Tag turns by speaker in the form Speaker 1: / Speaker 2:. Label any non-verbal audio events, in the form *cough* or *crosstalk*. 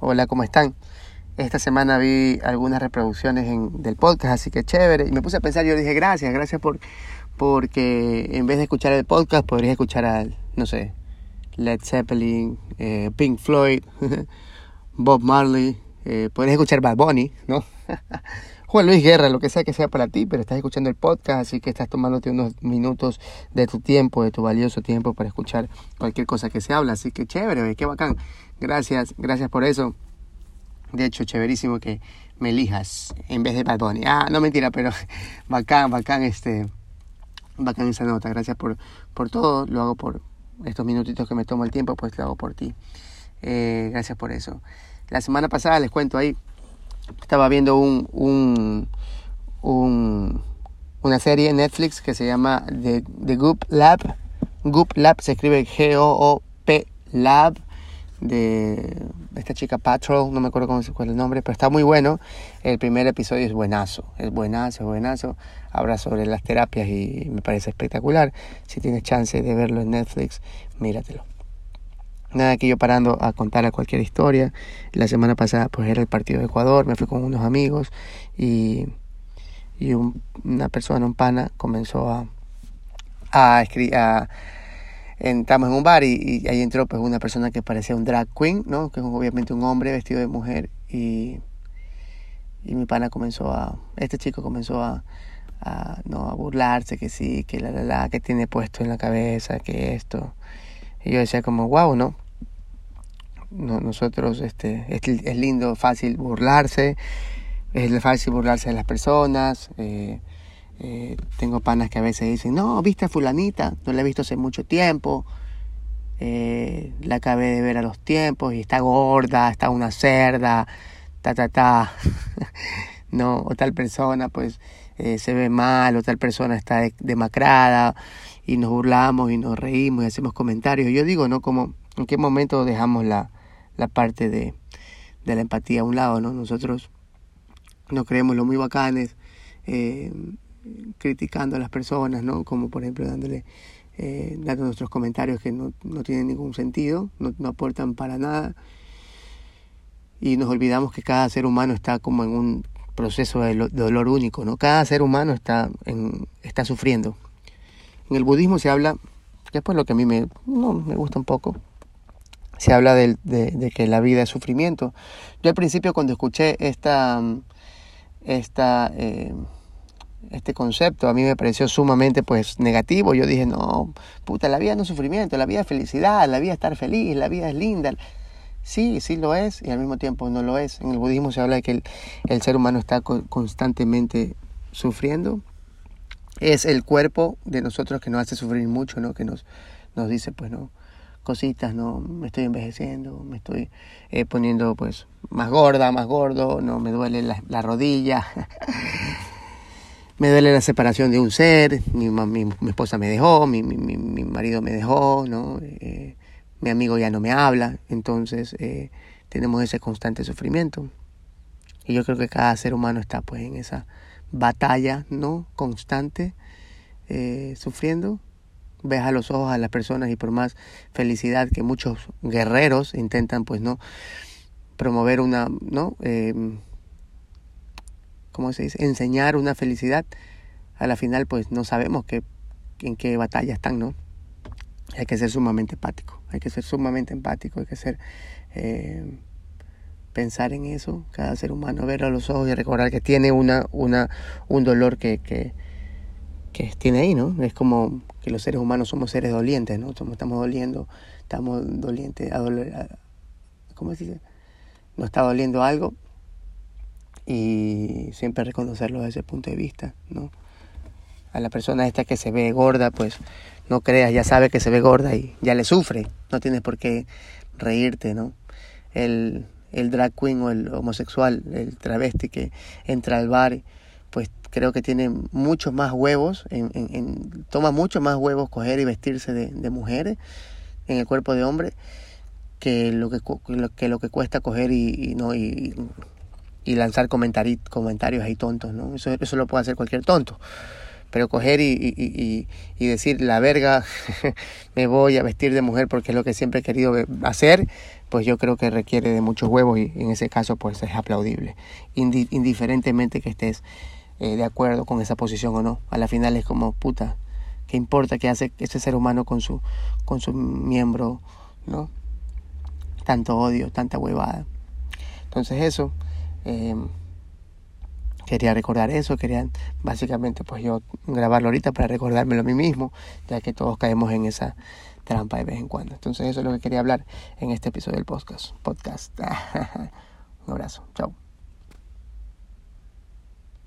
Speaker 1: Hola, ¿cómo están? Esta semana vi algunas reproducciones en, del podcast, así que chévere. Y me puse a pensar, yo dije, gracias, gracias por porque en vez de escuchar el podcast, podrías escuchar a, no sé, Led Zeppelin, eh, Pink Floyd, *laughs* Bob Marley, eh, podrías escuchar Bad Bunny, ¿no? *laughs* Juan Luis Guerra, lo que sea que sea para ti, pero estás escuchando el podcast, así que estás tomándote unos minutos de tu tiempo, de tu valioso tiempo para escuchar cualquier cosa que se habla. Así que chévere, qué bacán. Gracias, gracias por eso. De hecho, chéverísimo que me elijas en vez de Bad Bunny. Ah, no mentira, pero *laughs* bacán, bacán este, bacán esa nota. Gracias por, por todo. Lo hago por estos minutitos que me tomo el tiempo, pues lo hago por ti. Eh, gracias por eso. La semana pasada les cuento ahí estaba viendo un, un, un, una serie en Netflix que se llama The, The Goop Lab. Goop Lab se escribe G-O-O-P Lab de esta chica Patrol, no me acuerdo cuál el nombre, pero está muy bueno. El primer episodio es buenazo, es buenazo, es buenazo. Habla sobre las terapias y me parece espectacular. Si tienes chance de verlo en Netflix, míratelo. Nada que yo parando a contar a cualquier historia. La semana pasada pues era el partido de Ecuador, me fui con unos amigos y, y una persona, un pana, comenzó a, a escribir, entramos en un bar y, ahí entró pues una persona que parecía un drag queen, ¿no? Que es obviamente un hombre vestido de mujer y, y mi pana comenzó a, este chico comenzó a, a, no, a burlarse, que sí, que la, la, la, que tiene puesto en la cabeza, que esto. Y yo decía como, wow, ¿no? nosotros, este, es, lindo, fácil burlarse, es fácil burlarse de las personas. Eh, eh, tengo panas que a veces dicen, no, viste a fulanita, no la he visto hace mucho tiempo. Eh, la acabé de ver a los tiempos y está gorda, está una cerda, ta, ta, ta. *laughs* no, o tal persona pues se ve mal, o tal persona está demacrada y nos burlamos y nos reímos y hacemos comentarios. Yo digo, ¿no? Como, ¿en qué momento dejamos la, la parte de, de la empatía a un lado, ¿no? Nosotros no creemos lo muy bacanes, eh, criticando a las personas, ¿no? Como por ejemplo dándole, eh, dando nuestros comentarios que no, no tienen ningún sentido, no, no aportan para nada. Y nos olvidamos que cada ser humano está como en un proceso de, dolor único, ¿no? Cada ser humano está, en, está sufriendo, en el budismo se habla, que es pues lo que a mí me, no, me gusta un poco, se habla de, de, que la vida es sufrimiento. Yo al principio cuando escuché esta, esta, eh, este concepto, a mí me pareció sumamente pues negativo. Yo dije, no, puta, la vida no es sufrimiento, la vida es felicidad, la vida es estar feliz, la vida es linda. Sí, sí lo es y al mismo tiempo no lo es. En el budismo se habla de que el, el ser humano está constantemente sufriendo es el cuerpo de nosotros que nos hace sufrir mucho, ¿no? Que nos, nos dice, pues, ¿no? Cositas, ¿no? Me estoy envejeciendo, me estoy eh, poniendo, pues, más gorda, más gordo, ¿no? Me duele la, rodilla, *laughs* me duele la separación de un ser, mi, mi, mi esposa me dejó, mi, mi, marido me dejó, ¿no? Eh, mi amigo ya no me habla, entonces eh, tenemos ese constante sufrimiento. Y yo creo que cada ser humano está, pues, en esa batalla, ¿no? Constante, eh, sufriendo. Ves a los ojos a las personas y por más felicidad que muchos guerreros intentan, pues, ¿no? Promover una, ¿no? Eh, ¿Cómo se dice? Enseñar una felicidad. A la final, pues, no sabemos qué, en qué batalla están, ¿no? Hay que ser sumamente empático. Hay que ser sumamente empático. Hay que ser... Eh, pensar en eso, cada ser humano, ver a los ojos y recordar que tiene una, una, un dolor que, que, tiene ahí, ¿no? Es como que los seres humanos somos seres dolientes, ¿no? Estamos, estamos doliendo, estamos dolientes, a doler, ¿cómo se dice? Nos está doliendo algo y siempre reconocerlo desde ese punto de vista, ¿no? A la persona esta que se ve gorda, pues no creas, ya sabe que se ve gorda y ya le sufre, no tienes por qué reírte, ¿no? El, el drag queen o el homosexual, el travesti que entra al bar, pues creo que tiene muchos más huevos, en, en, toma mucho más huevos coger y vestirse de, de mujeres en el cuerpo de hombre que lo que, que, lo que cuesta coger y, no y, y lanzar comentarios ahí tontos, ¿no? Eso, eso lo puede hacer cualquier tonto. Pero coger y, y, y, y decir, la verga, *laughs* me voy a vestir de mujer porque es lo que siempre he querido hacer, pues yo creo que requiere de muchos huevos y en ese caso pues es aplaudible, indiferentemente que estés eh, de acuerdo con esa posición o no. A la final es como, puta, ¿qué importa qué hace ese ser humano con su, con su miembro, no? Tanto odio, tanta huevada. Entonces eso, eh, quería recordar eso, quería básicamente pues yo grabarlo ahorita para recordármelo a mí mismo, ya que todos caemos en esa trampa de vez en cuando. Entonces eso es lo que quería hablar en este episodio del podcast. podcast. *laughs* Un abrazo, chao.